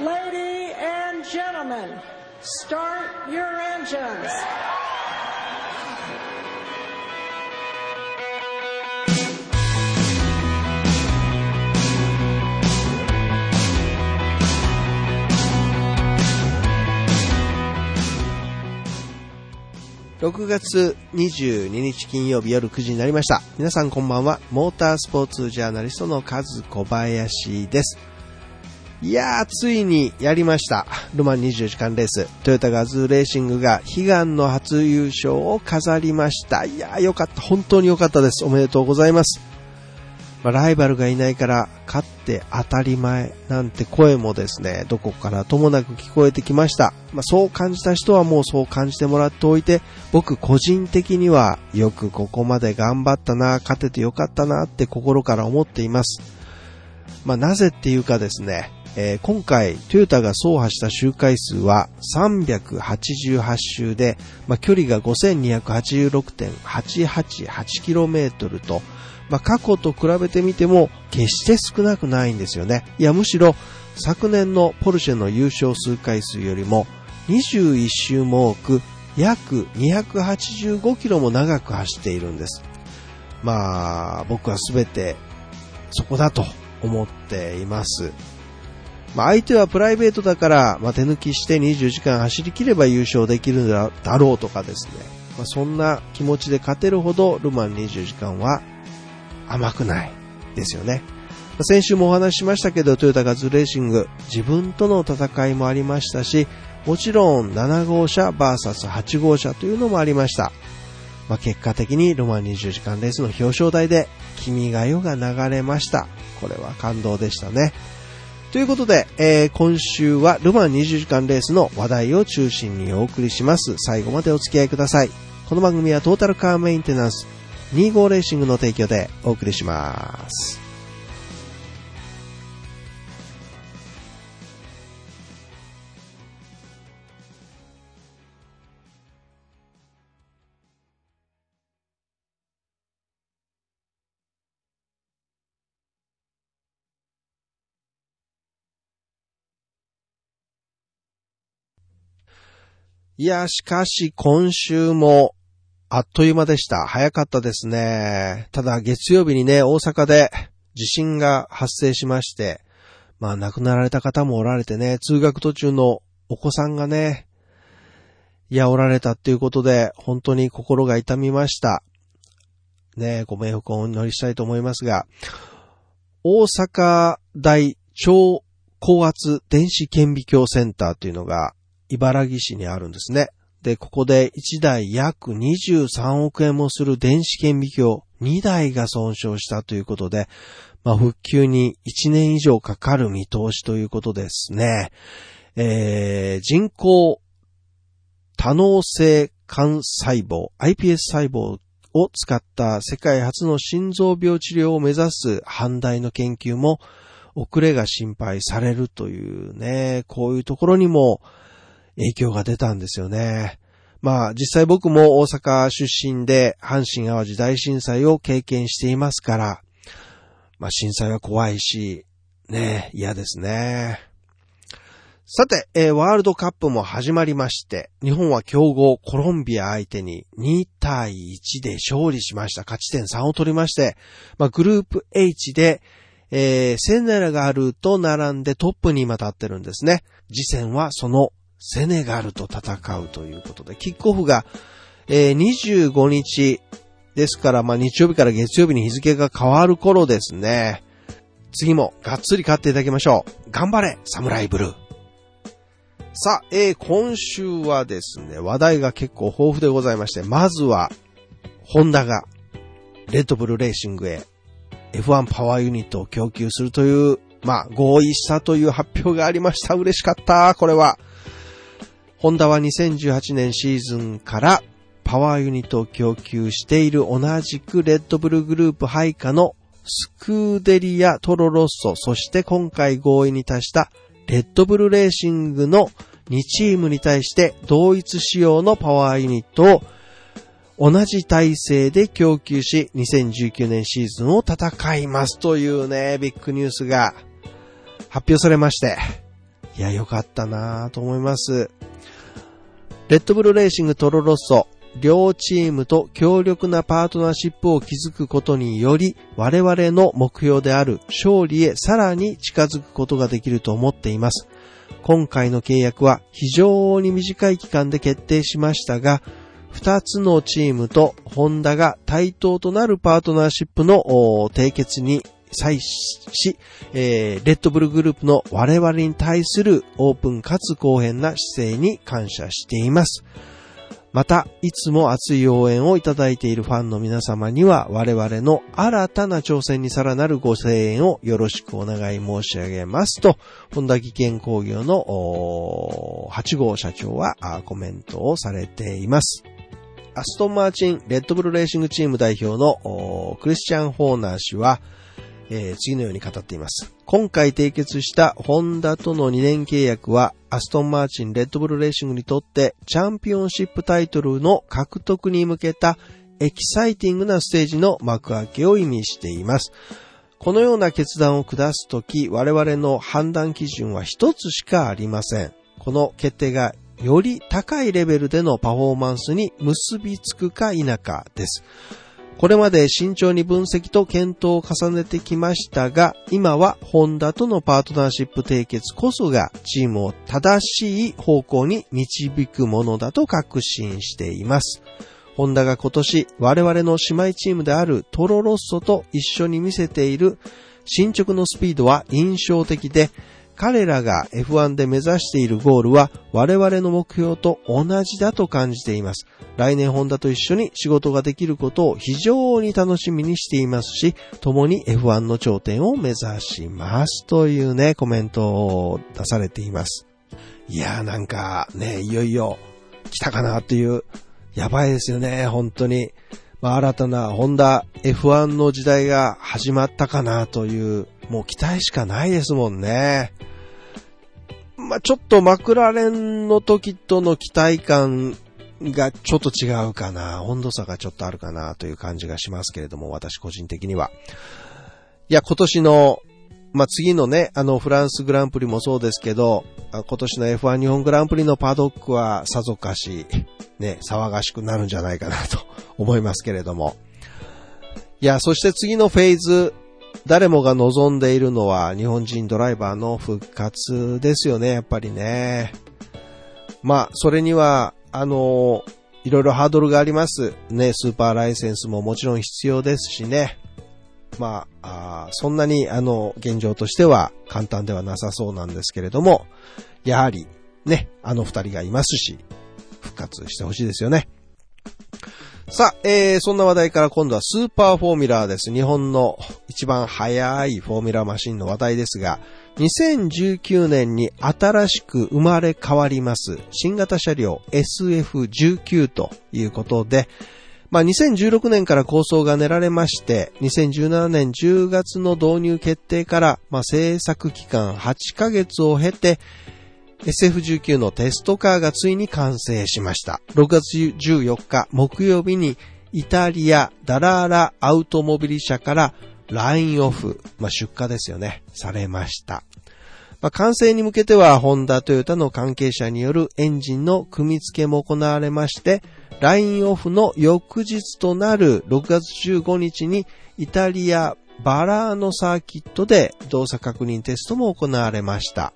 Lady and gentlemen, start your engines. 6月22日金曜日夜9時になりました。皆さんこんばんは。モータースポーツジャーナリストのカズ小林です。いやー、ついにやりました。ルマン24時間レース。トヨタガズーレーシングが悲願の初優勝を飾りました。いやー、よかった。本当によかったです。おめでとうございます。まあ、ライバルがいないから勝って当たり前なんて声もですね、どこからともなく聞こえてきました。まあ、そう感じた人はもうそう感じてもらっておいて、僕個人的にはよくここまで頑張ったな、勝ててよかったなって心から思っています。まあ、なぜっていうかですね、えー今回トヨタが走破した周回数は388周で、まあ、距離が 5286.888km と、まあ、過去と比べてみても決して少なくないんですよね。いや、むしろ昨年のポルシェの優勝数回数よりも21周も多く約285キロも長く走っているんです。まあ、僕はすべてそこだと思っています。まあ、相手はプライベートだから、まあ、手抜きして20時間走り切れば優勝できるだろうとかですね。まあ、そんな気持ちで勝てるほどルマン20時間は甘くないですよね。まあ先週もお話ししましたけど、トヨタガズレーシング、自分との戦いもありましたし、もちろん7号車 VS8 号車というのもありました。まあ、結果的にルマン20時間レースの表彰台で、君が代が流れました。これは感動でしたね。ということで、えー今週はルマン20時間レースの話題を中心にお送りします。最後までお付き合いください。この番組はトータルカーメンテナンス25レーシングの提供でお送りします。いや、しかし今週もあっという間でした。早かったですね。ただ月曜日にね、大阪で地震が発生しまして、まあ亡くなられた方もおられてね、通学途中のお子さんがね、いや、おられたっていうことで、本当に心が痛みました。ねご冥福をお祈りしたいと思いますが、大阪大超高圧電子顕微鏡センターというのが茨城市にあるんですね。で、ここで1台約23億円もする電子顕微鏡2台が損傷したということで、まあ、復旧に1年以上かかる見通しということですね。えー、人工多能性幹細胞 iPS 細胞を使った世界初の心臓病治療を目指す阪大の研究も遅れが心配されるというね、こういうところにも影響が出たんですよね。まあ実際僕も大阪出身で阪神淡路大震災を経験していますから、まあ震災は怖いし、ね、嫌ですね。さて、えーワールドカップも始まりまして、日本は強豪コロンビア相手に2対1で勝利しました。勝ち点3を取りまして、まあ、グループ H で、えーセネラガルと並んでトップに今立ってるんですね。次戦はそのセネガルと戦うということで、キックオフが、えー25日ですから、まあ、日曜日から月曜日に日付が変わる頃ですね。次もがっつり勝っていただきましょう。頑張れ、サムライブルー。さあ、えー今週はですね、話題が結構豊富でございまして、まずは、ホンダが、レッドブルレーシングへ F1 パワーユニットを供給するという、まあ、合意したという発表がありました。嬉しかった、これは。ホンダは2018年シーズンからパワーユニットを供給している同じくレッドブルグループ配下のスクーデリア・トロロッソ、そして今回合意に達したレッドブルレーシングの2チームに対して同一仕様のパワーユニットを同じ体制で供給し、2019年シーズンを戦いますというね、ビッグニュースが発表されまして、いや、よかったなと思います。レッドブルレーシングトロロッソ、両チームと強力なパートナーシップを築くことにより、我々の目標である勝利へさらに近づくことができると思っています。今回の契約は非常に短い期間で決定しましたが、二つのチームとホンダが対等となるパートナーシップの締結に際し、えー、レッドブルグループの我々に対するオープンかつ公平な姿勢に感謝しています。また、いつも熱い応援をいただいているファンの皆様には、我々の新たな挑戦にさらなるご声援をよろしくお願い申し上げますと、本田技研工業の8号社長はコメントをされています。アストンマーチンレッドブルレーシングチーム代表のクリスチャン・ホーナー氏は、えー、次のように語っています。今回締結したホンダとの2年契約は、アストンマーチンレッドブルレーシングにとってチャンピオンシップタイトルの獲得に向けたエキサイティングなステージの幕開けを意味しています。このような決断を下すとき、我々の判断基準は一つしかありません。この決定がより高いレベルでのパフォーマンスに結びつくか否かです。これまで慎重に分析と検討を重ねてきましたが、今はホンダとのパートナーシップ締結こそがチームを正しい方向に導くものだと確信しています。ホンダが今年我々の姉妹チームであるトロロッソと一緒に見せている進捗のスピードは印象的で、彼らが F1 で目指しているゴールは我々の目標と同じだと感じています。来年ホンダと一緒に仕事ができることを非常に楽しみにしていますし、共に F1 の頂点を目指しますというね、コメントを出されています。いやーなんかね、いよいよ来たかなっていう、やばいですよね、本当に。まあ、新たなホンダ F1 の時代が始まったかなという、もう期待しかないですもんね。まあ、ちょっとマクラレンの時との期待感がちょっと違うかな。温度差がちょっとあるかなという感じがしますけれども、私個人的には。いや、今年の、まあ、次のね、あの、フランスグランプリもそうですけど、今年の F1 日本グランプリのパドックはさぞかし、ね、騒がしくなるんじゃないかなと思いますけれども。いや、そして次のフェーズ、誰もが望んでいるのは日本人ドライバーの復活ですよね、やっぱりね。まあ、それには、あの、いろいろハードルがあります。ね、スーパーライセンスももちろん必要ですしね。まあ、あそんなに、あの、現状としては簡単ではなさそうなんですけれども、やはり、ね、あの二人がいますし、復活してほしいですよね。さあ、えー、そんな話題から今度はスーパーフォーミュラーです。日本の一番速いフォーミュラマシンの話題ですが、2019年に新しく生まれ変わります新型車両 SF19 ということで、まあ、2016年から構想が練られまして、2017年10月の導入決定から、まあ、制作期間8ヶ月を経て、SF19 のテストカーがついに完成しました。6月14日木曜日にイタリアダラーラアウトモビリ社からラインオフ、まあ、出荷ですよね、されました。まあ、完成に向けては、ホンダ、トヨタの関係者によるエンジンの組み付けも行われまして、ラインオフの翌日となる6月15日にイタリアバラーノサーキットで動作確認テストも行われました。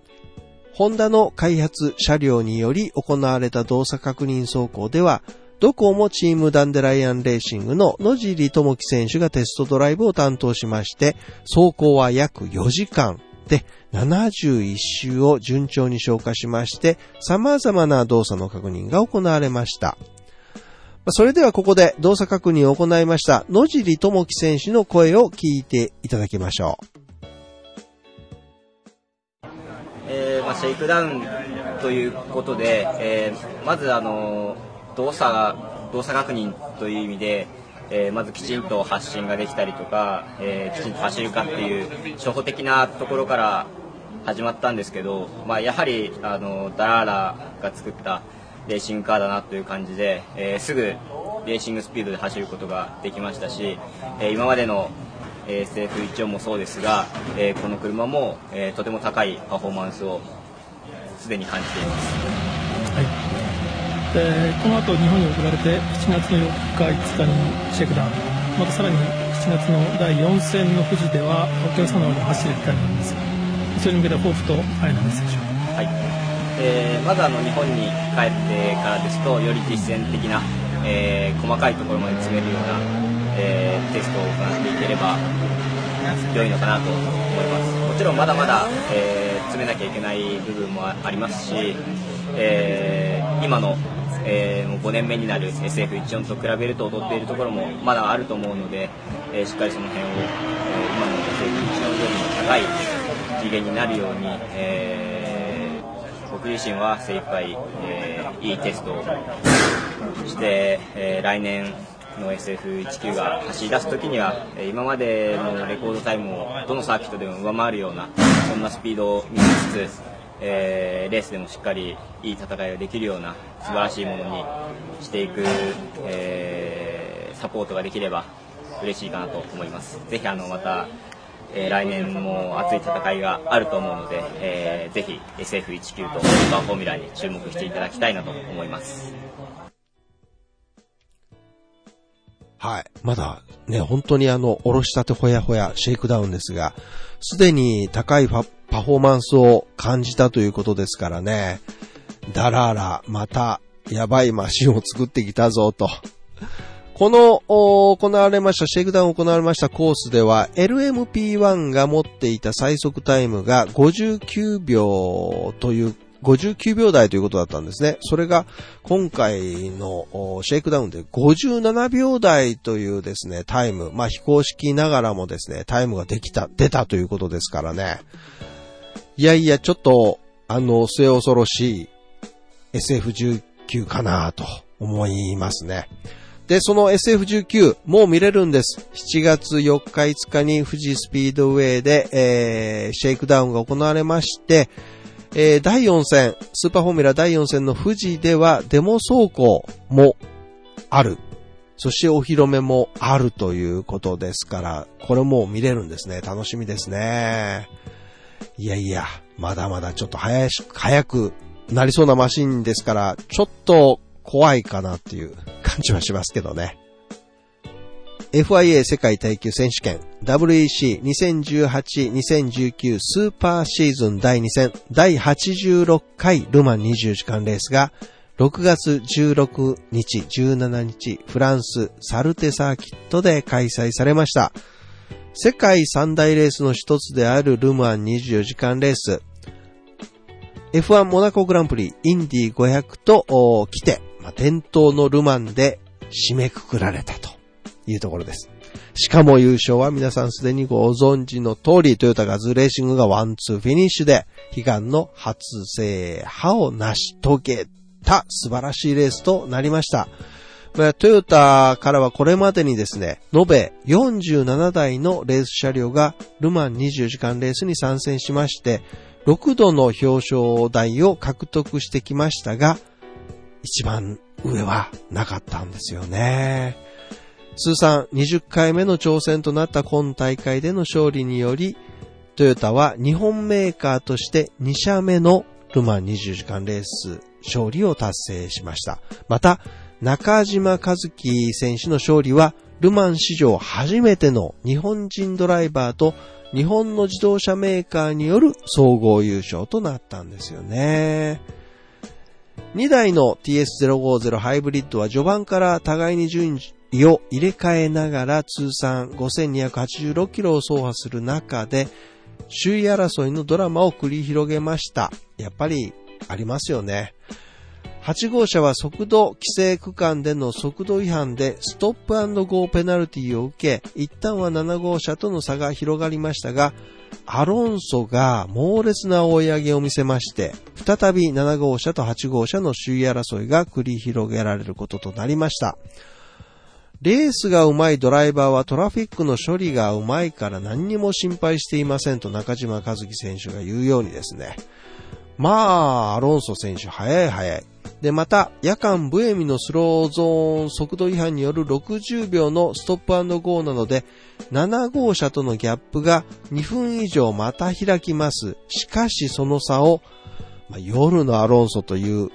ホンダの開発車両により行われた動作確認走行では、どこもチームダンデライアンレーシングの野尻智樹選手がテストドライブを担当しまして、走行は約4時間で71周を順調に消化しまして、様々な動作の確認が行われました。それではここで動作確認を行いました野尻智樹選手の声を聞いていただきましょう。えーまあ、シェイクダウンということで、えー、まずあの動作が動作確認という意味で、えー、まずきちんと発信ができたりとか、えー、きちんと走るかっていう初歩的なところから始まったんですけど、まあ、やはりあのダラーラが作ったレーシングカーだなという感じで、えー、すぐレーシングスピードで走ることができましたし、え今までの SF14 もそうですが、えこの車も、えとても高いパフォーマンスをすでに感じています。はいでこの後日本に送られて7月の4日5日にシェイクダウンまたさらに7月の第4戦の富士ではお客様で走れるタイムなんですがそれに向けて抱負とファイナルメッセージをはいえーまずあの日本に帰ってからですとより実践的な、えー細かいところまで詰めるような、えーテストを行っていければ良いのかなと思いますもちろんまだまだ、えー詰めなきゃいけない部分もありますし、えー今の、えーもう5年目になる SF14 と比べると劣っているところもまだあると思うので、えーしっかりその辺を、えー今の SF14 よりも高い次元になるように、えー僕自身は精一杯、えーいいテストをして、えー来年の SF19 が走り出す時には、今までのレコードタイムをどのサーキットでも上回るようなそんなスピードを見せつつ、えーレースでもしっかりいい戦いができるような素晴らしいものにしていく、えーサポートができれば嬉しいかなと思います。ぜひあのまたえー来年も熱い戦いがあると思うので、えーぜひ SF19 とスーパーフォーミュラに注目していただきたいなと思います。はい。まだね、本当にあの、おろしたてほやほや、シェイクダウンですが、すでに高いパフォーマンスを感じたということですからね。ダラーラ、また、やばいマシンを作ってきたぞ、と。この、行われました、シェイクダウン行われましたコースでは、LMP1 が持っていた最速タイムが59秒という、59秒台ということだったんですね。それが、今回のシェイクダウンで57秒台というですね、タイム、まあ非公式ながらもですね、タイムができた、出たということですからね。いやいや、ちょっと、あの、末恐ろしい SF19 かなと思いますね。で、その SF19、もう見れるんです。7月4日5日に富士スピードウェイで、えー、シェイクダウンが行われまして、えー、第4戦、スーパーフォーミュラ第4戦の富士ではデモ走行もある。そしてお披露目もあるということですから、これも見れるんですね。楽しみですね。いやいや、まだまだちょっと早し早くなりそうなマシンですから、ちょっと怖いかなっていう感じはしますけどね。FIA 世界耐久選手権 WEC2018-2019 スーパーシーズン第2戦第86回ルマン24時間レースが6月16日、17日フランスサルテサーキットで開催されました。世界三大レースの一つであるルマン24時間レース F1 モナコグランプリインディ500と来て、まあ、伝統のルマンで締めくくられたというところです。しかも優勝は皆さんすでにご存知の通り、トヨタガズレーシングがワンツーフィニッシュで、悲願の初制覇を成し遂げた素晴らしいレースとなりました。トヨタからはこれまでにですね、延べ47台のレース車両がルマン24時間レースに参戦しまして、6度の表彰台を獲得してきましたが、一番上はなかったんですよね。通算20回目の挑戦となった今大会での勝利により、トヨタは日本メーカーとして2社目のルマン20時間レース勝利を達成しました。また、中島和樹選手の勝利は、ルマン史上初めての日本人ドライバーと日本の自動車メーカーによる総合優勝となったんですよね。2台の TS050 ハイブリッドは序盤から互いに順位を入れ替えながら通算5286キロを走破する中で首位争いのドラマを繰り広げました。やっぱりありますよね。8号車は速度規制区間での速度違反でストップゴーペナルティを受け、一旦は7号車との差が広がりましたが、アロンソが猛烈な追い上げを見せまして、再び7号車と8号車の首位争いが繰り広げられることとなりました。レースが上手いドライバーはトラフィックの処理が上手いから何にも心配していませんと中島和樹選手が言うようにですね。まあ、アロンソ選手早い早い。で、また、夜間ブエミのスローゾーン速度違反による60秒のストップゴーなので、7号車とのギャップが2分以上また開きます。しかしその差をまあ、夜のアロンソと言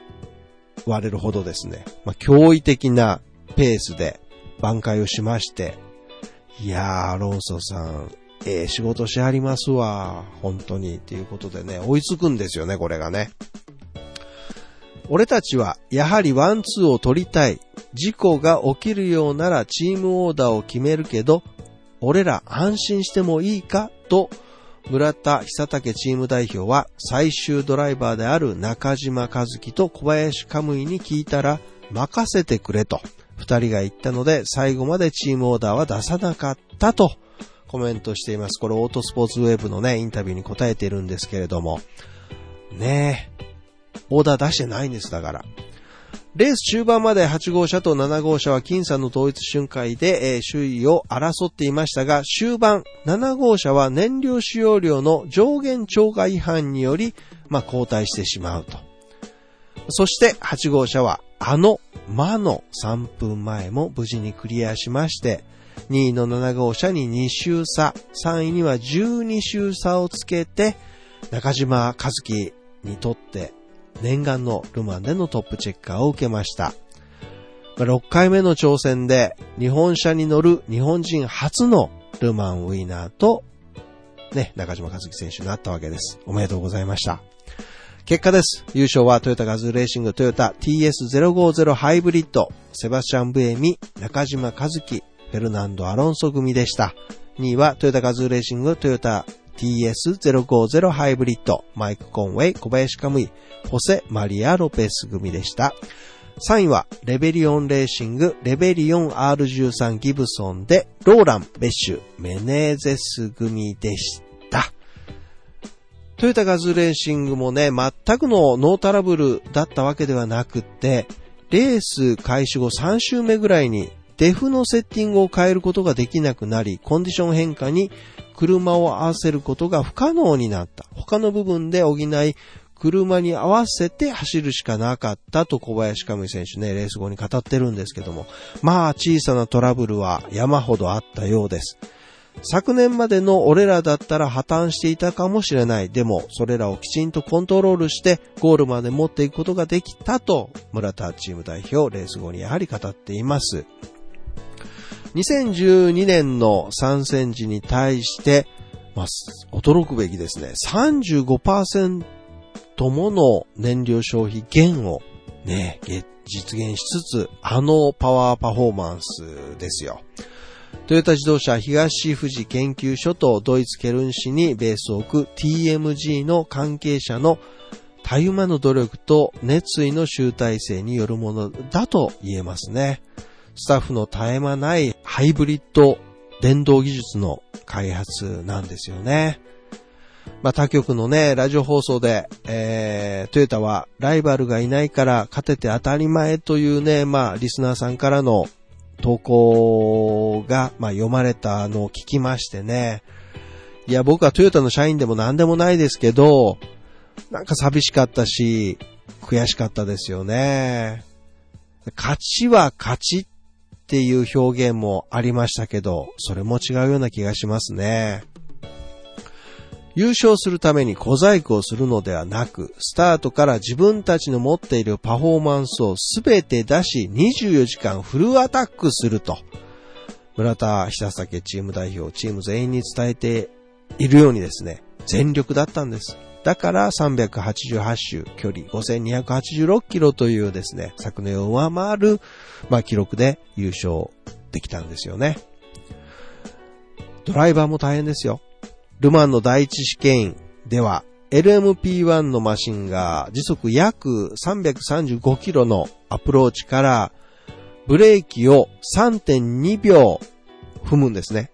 われるほどですね、まあ、驚異的なペースで挽回をしまして、いやー、アロンソさん、ええー、仕事しはりますわ。本当に。っていうことでね、追いつくんですよね、これがね。俺たちは、やはりワンツーを取りたい。事故が起きるようならチームオーダーを決めるけど、俺ら安心してもいいか？と、村田久武チーム代表は最終ドライバーである中島和樹と小林カムイに聞いたら任せてくれと二人が言ったので最後までチームオーダーは出さなかったとコメントしています。これオートスポーツウェブのね、インタビューに答えてるんですけれども。ねえ。オーダー出してないんです、だから。レース中盤まで8号車と7号車は僅差の統一瞬間で、えー、首位を争っていましたが、終盤7号車は燃料使用量の上限超過違反により、まあ、交代してしまうと。そして8号車はあの魔の3分前も無事にクリアしまして、2位の7号車に2周差、3位には12周差をつけて、中島和樹にとって念願のルマンでのトップチェッカーを受けました。6回目の挑戦で日本車に乗る日本人初のルマンウィナーと、ね、中島和樹選手になったわけです。おめでとうございました。結果です。優勝はトヨタガズーレーシングトヨタ TS050 ハイブリッド、セバスチャン・ブエミ、中島和樹、フェルナンド・アロンソ組でした。2位はトヨタガズーレーシング、トヨタ TS050 ハイブリッド、マイク・コンウェイ、小林可夢偉、ホセ・マリア・ロペス組でした。3位は、レベリオンレーシング、レベリオン R13 ギブソンで、ローラン、ベッシュ、メネーゼス組でした。トヨタガズレーシングもね、全くのノートラブルだったわけではなくって、レース開始後3周目ぐらいにデフのセッティングを変えることができなくなり、コンディション変化に車を合わせることが不可能になった。他の部分で補い、車に合わせて走るしかなかったと小林上選手ね、レース後に語ってるんですけども、まあ小さなトラブルは山ほどあったようです。昨年までの俺らだったら破綻していたかもしれない。でも、それらをきちんとコントロールしてゴールまで持っていくことができたと、村田チーム代表、レース後にやはり語っています。2012年の参戦時に対して、まあ、驚くべきですね。35%もの燃料消費減をね、実現しつつ、あのパワーパフォーマンスですよ。トヨタ自動車東富士研究所とドイツケルン市にベースを置く TMG の関係者のたゆまぬ努力と熱意の集大成によるものだと言えますね。スタッフの絶え間ないハイブリッド電動技術の開発なんですよね。まあ他局のね、ラジオ放送で、えー、トヨタはライバルがいないから勝てて当たり前というね、まあリスナーさんからの投稿が、まあ読まれたのを聞きましてね。いや、僕はトヨタの社員でも何でもないですけど、なんか寂しかったし、悔しかったですよね。勝ちは勝ちっていう表現もありましたけど、それも違うような気がしますね。優勝するために小細工をするのではなく、スタートから自分たちの持っているパフォーマンスをすべて出し、24時間フルアタックすると。村田久武チーム代表、チーム全員に伝えているようにですね、全力だったんです。だから388周、距離5286キロというですね、昨年を上回る、まあ、記録で優勝できたんですよね。ドライバーも大変ですよ。ルマンの第一試験では、LMP1 のマシンが時速約335キロのアプローチからブレーキを3.2秒踏むんですね。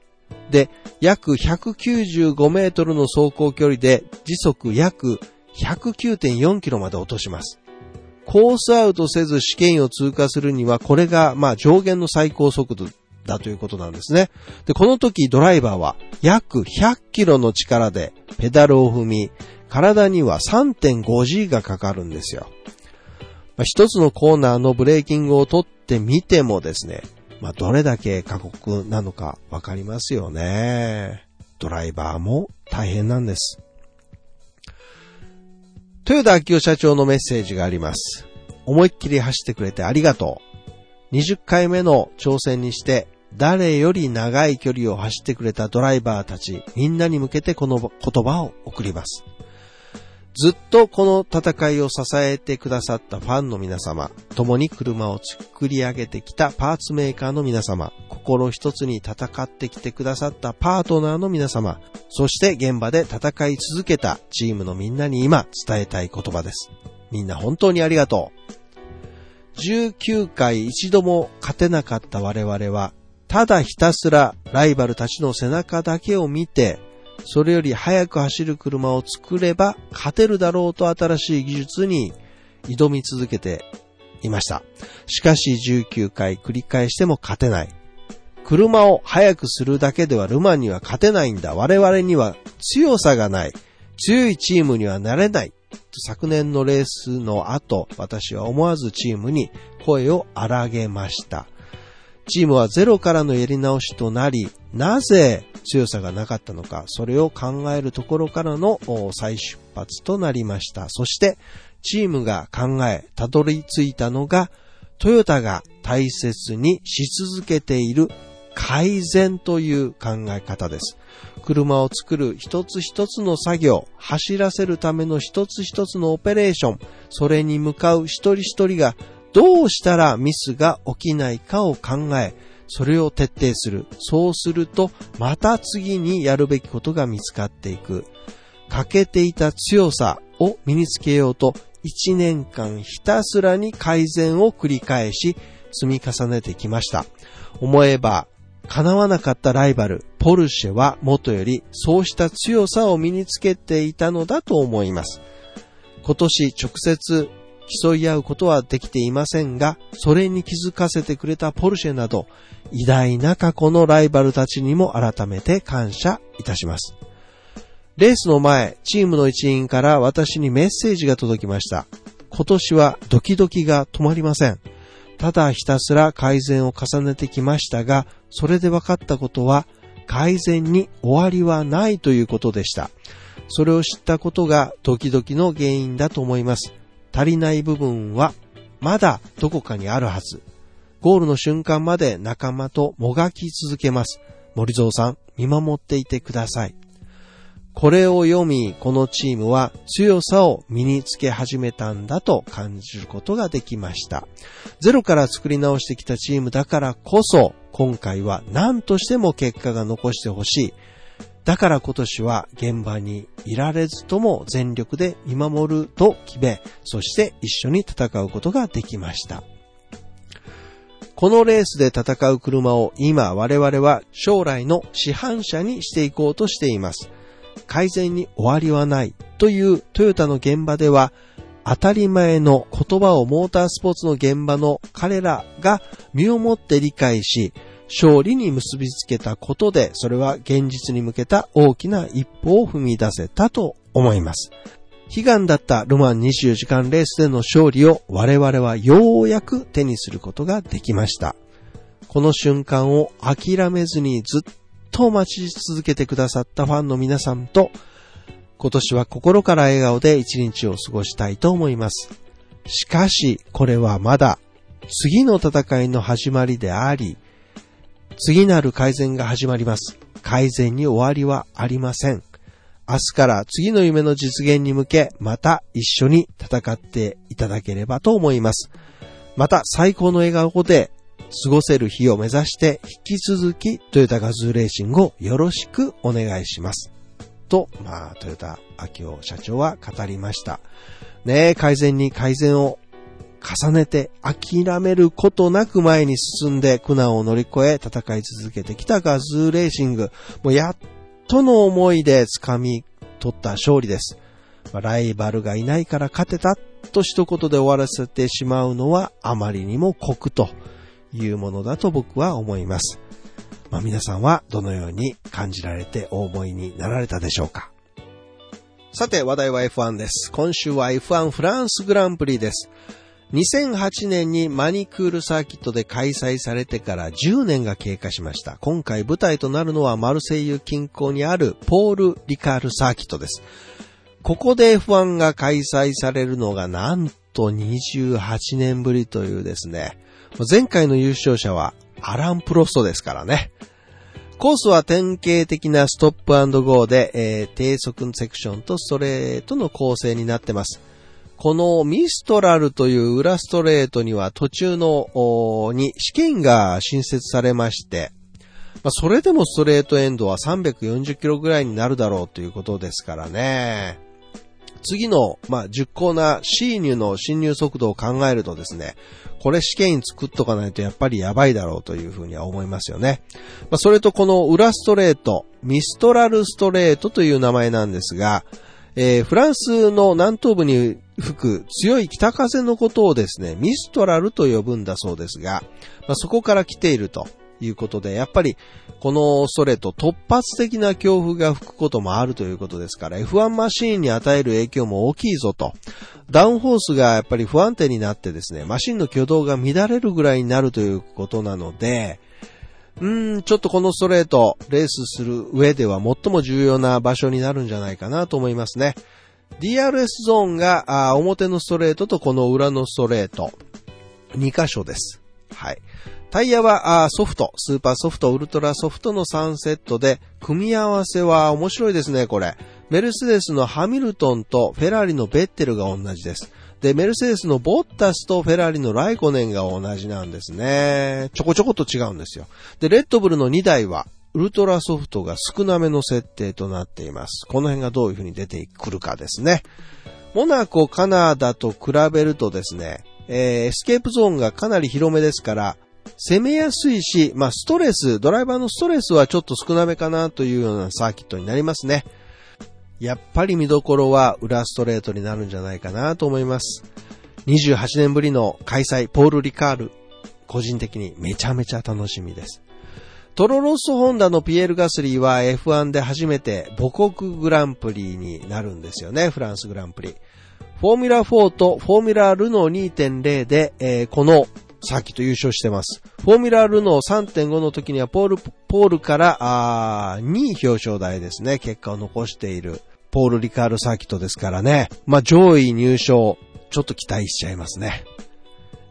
で、約195メートルの走行距離で時速約109.4キロまで落とします。コースアウトせず試験を通過するには、これが、まあ、上限の最高速度だということなんですね。で、この時ドライバーは約100キロの力でペダルを踏み、体には 3.5G がかかるんですよ。まあ、一つのコーナーのブレーキングを取ってみてもですね、まあ、どれだけ過酷なのかわかりますよね。ドライバーも大変なんです。豊田昭夫社長のメッセージがあります。思いっきり走ってくれてありがとう。20回目の挑戦にして、誰より長い距離を走ってくれたドライバーたち、みんなに向けてこの言葉を送ります。ずっとこの戦いを支えてくださったファンの皆様、共に車を作り上げてきたパーツメーカーの皆様、心一つに戦ってきてくださったパートナーの皆様、そして現場で戦い続けたチームのみんなに今伝えたい言葉です。みんな本当にありがとう。19回一度も勝てなかった我々は、ただひたすらライバルたちの背中だけを見て、それより速く走る車を作れば勝てるだろうと新しい技術に挑み続けていました。しかし19回繰り返しても勝てない。車を速くするだけではルマンには勝てないんだ。我々には強さがない。強いチームにはなれない。昨年のレースの後、私は思わずチームに声を荒げました。チームはゼロからのやり直しとなり、なぜ強さがなかったのか、それを考えるところからの再出発となりました。そして、チームが考え、たどり着いたのが、トヨタが大切にし続けている改善という考え方です。車を作る一つ一つの作業、走らせるための一つ一つのオペレーション、それに向かう一人一人がどうしたらミスが起きないかを考え、それを徹底する。そうすると、また次にやるべきことが見つかっていく。欠けていた強さを身につけようと、一年間ひたすらに改善を繰り返し、積み重ねてきました。思えば、叶わなかったライバル、ポルシェは元よりそうした強さを身につけていたのだと思います。今年直接競い合うことはできていませんが、それに気づかせてくれたポルシェなど、偉大な過去のライバルたちにも改めて感謝いたします。レースの前、チームの一員から私にメッセージが届きました。今年はドキドキが止まりません。ただひたすら改善を重ねてきましたが、それで分かったことは、改善に終わりはないということでした。それを知ったことがドキドキの原因だと思います。足りない部分はまだどこかにあるはず。ゴールの瞬間まで仲間ともがき続けます。森蔵さん、見守っていてください。これを読み、このチームは強さを身につけ始めたんだと感じることができました。ゼロから作り直してきたチームだからこそ、今回は何としても結果が残してほしい。だから今年は現場にいられずとも全力で見守ると決め、そして一緒に戦うことができました。このレースで戦う車を今我々は将来の市販車にしていこうとしています。改善に終わりはないというトヨタの現場では当たり前の言葉をモータースポーツの現場の彼らが身をもって理解し、勝利に結びつけたことで、それは現実に向けた大きな一歩を踏み出せたと思います。悲願だったルマン24時間レースでの勝利を我々はようやく手にすることができました。この瞬間を諦めずにずっと待ち続けてくださったファンの皆さんと、今年は心から笑顔で一日を過ごしたいと思います。しかし、これはまだ次の戦いの始まりであり、次なる改善が始まります。改善に終わりはありません。明日から次の夢の実現に向け、また一緒に戦っていただければと思います。また最高の笑顔で過ごせる日を目指して引き続きトヨタガズーレーシングをよろしくお願いします。と、まあ、トヨタ秋夫社長は語りました。ねえ、改善に改善を重ねて諦めることなく前に進んで苦難を乗り越え戦い続けてきたガズーレーシング。もうやっとの思いで掴み取った勝利です。ライバルがいないから勝てたと一言で終わらせてしまうのはあまりにも酷というものだと僕は思います。まあ、皆さんはどのように感じられてお思いになられたでしょうかさて話題は F1 です。今週は F1 フランスグランプリです。2008年にマニクールサーキットで開催されてから10年が経過しました。今回舞台となるのはマルセイユ近郊にあるポール・リカールサーキットです。ここで F1 が開催されるのがなんと28年ぶりというですね、前回の優勝者はアラン・プロストですからね。コースは典型的なストップゴーで、えー、低速セクションとストレートの構成になってます。このミストラルという裏ストレートには途中のに試験が新設されまして、まあ、それでもストレートエンドは340キロぐらいになるだろうということですからね。次の、まあ、10コーナー C 入の進入速度を考えるとですね、これ試験に作っとかないとやっぱりやばいだろうというふうには思いますよね。まあ、それとこの裏ストレート、ミストラルストレートという名前なんですが、えー、フランスの南東部に吹く強い北風のことをですね、ミストラルと呼ぶんだそうですが、まあ、そこから来ていると。いうことで、やっぱりこのストレート突発的な強風が吹くこともあるということですから、F1 マシーンに与える影響も大きいぞと。ダウンフォースがやっぱり不安定になってですね、マシンの挙動が乱れるぐらいになるということなので、うん、ちょっとこのストレート、レースする上では最も重要な場所になるんじゃないかなと思いますね。DRS ゾーンが表のストレートとこの裏のストレート、2箇所です。はい。タイヤはソフト、スーパーソフト、ウルトラソフトの3セットで、組み合わせは面白いですね、これ。メルセデスのハミルトンとフェラーリのベッテルが同じです。で、メルセデスのボッタスとフェラーリのライコネンが同じなんですね。ちょこちょこと違うんですよ。で、レッドブルの2台は、ウルトラソフトが少なめの設定となっています。この辺がどういう風に出てくるかですね。モナコ、カナダと比べるとですね、えー、エスケープゾーンがかなり広めですから、攻めやすいし、まあ、ストレス、ドライバーのストレスはちょっと少なめかなというようなサーキットになりますね。やっぱり見どころは裏ストレートになるんじゃないかなと思います。28年ぶりの開催、ポール・リカール、個人的にめちゃめちゃ楽しみです。トロロッソホンダのピエール・ガスリーは F1 で初めて母国グランプリになるんですよね、フランスグランプリ。フォーミュラ4とフォーミュラルノー2.0で、えー、このサーキット優勝してます。フォーミュラルノー3.5の時にはポール、ポールから、あ2位表彰台ですね、結果を残している。ポール・リカールサーキットですからね。まあ、上位入賞、ちょっと期待しちゃいますね。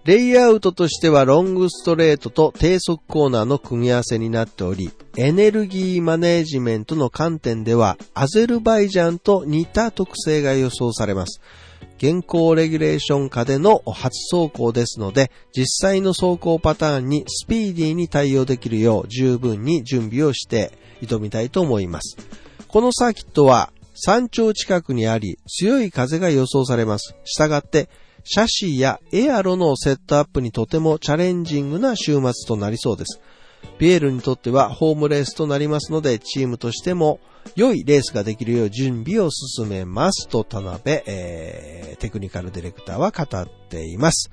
レイアウトとしてはロングストレートと低速コーナーの組み合わせになっており、エネルギーマネージメントの観点ではアゼルバイジャンと似た特性が予想されます。現行レギュレーション下での初走行ですので、実際の走行パターンにスピーディーに対応できるよう十分に準備をして挑みたいと思います。このサーキットは山頂近くにあり、強い風が予想されます。したがって、シャシーやエアロのセットアップにとてもチャレンジングな週末となりそうです。ピエールにとってはホームレースとなりますので、チームとしても良いレースができるよう準備を進めますと田辺、えー、テクニカルディレクターは語っています。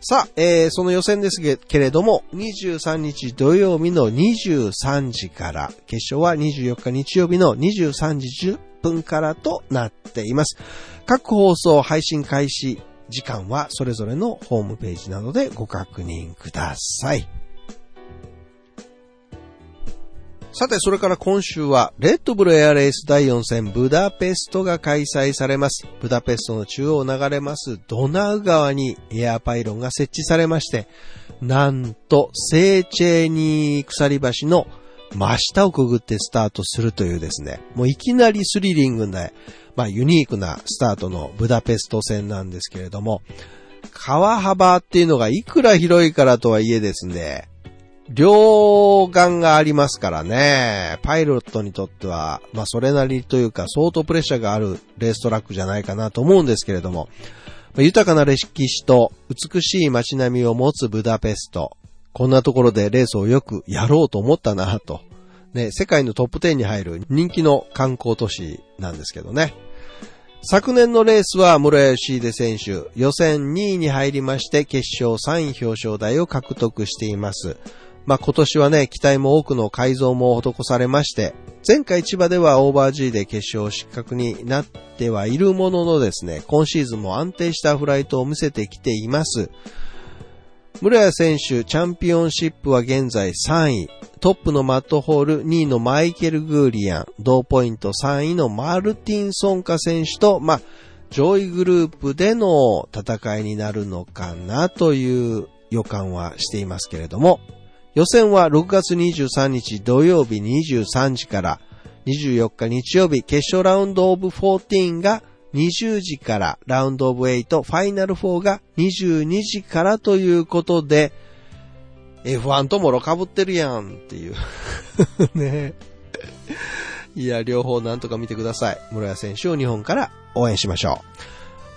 さあ、えー、その予選ですけれども、23日土曜日の23時から、決勝は24日日曜日の23時10分からとなっています。各放送配信開始時間はそれぞれのホームページなどでご確認ください。さて、それから今週は、レッドブルエアレース第4戦ブダペストが開催されます。ブダペストの中央を流れますドナウ川にエアパイロンが設置されまして、なんと、セーチェーニー鎖橋の真下をくぐってスタートするというですね、もういきなりスリリングで、まあユニークなスタートのブダペスト戦なんですけれども、川幅っていうのがいくら広いからとはいえですね、両眼がありますからね、パイロットにとっては、まあそれなりというか相当プレッシャーがあるレーストラックじゃないかなと思うんですけれども、豊かな歴史と美しい街並みを持つブダペスト、こんなところでレースをよくやろうと思ったなと。ね、世界のトップ10に入る人気の観光都市なんですけどね。昨年のレースは室吉秀選手、予選2位に入りまして決勝3位表彰台を獲得しています。まあ、今年はね、機体も多くの改造も施されまして、前回千葉ではオーバー G で決勝失格になってはいるもののですね、今シーズンも安定したフライトを見せてきています。室谷選手、チャンピオンシップは現在3位。トップのマットホール、2位のマイケル・グーリアン、同ポイント3位のマルティン・ソンカ選手と、まあ、上位グループでの戦いになるのかなという予感はしていますけれども、予選は6月23日土曜日23時から24日日曜日決勝ラウンドオブ14が20時からラウンドオブ8ファイナル4が22時からということで F1 ともろかぶってるやんっていう ねいや、両方なんとか見てください。室谷選手を日本から応援しましょ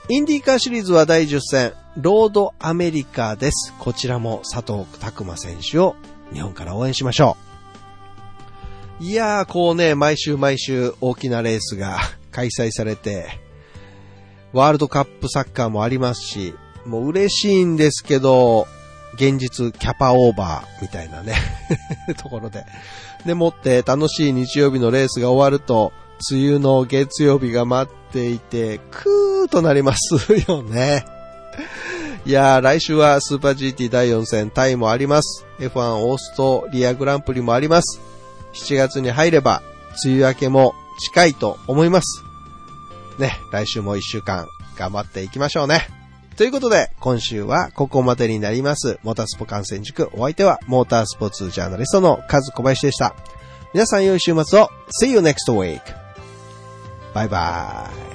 う。インディーカーシリーズは第10戦、ロードアメリカです。こちらも佐藤拓馬選手を日本から応援しましょう。いやー、こうね、毎週毎週大きなレースが開催されて、ワールドカップサッカーもありますし、もう嬉しいんですけど、現実キャパオーバーみたいなね ところで。でもって楽しい日曜日のレースが終わると、梅雨の月曜日が待っていて、クーとなりますよね。いやー、来週はスーパー GT 第4戦タイもあります。F1 オーストリアグランプリもあります。7月に入れば、梅雨明けも近いと思います。ね、来週も一週間頑張っていきましょうね。ということで、今週はここまでになります。モータースポ観戦塾。お相手は、モータースポーツジャーナリストのカズ小林でした。皆さん良い週末を。See you next week. バイバイ。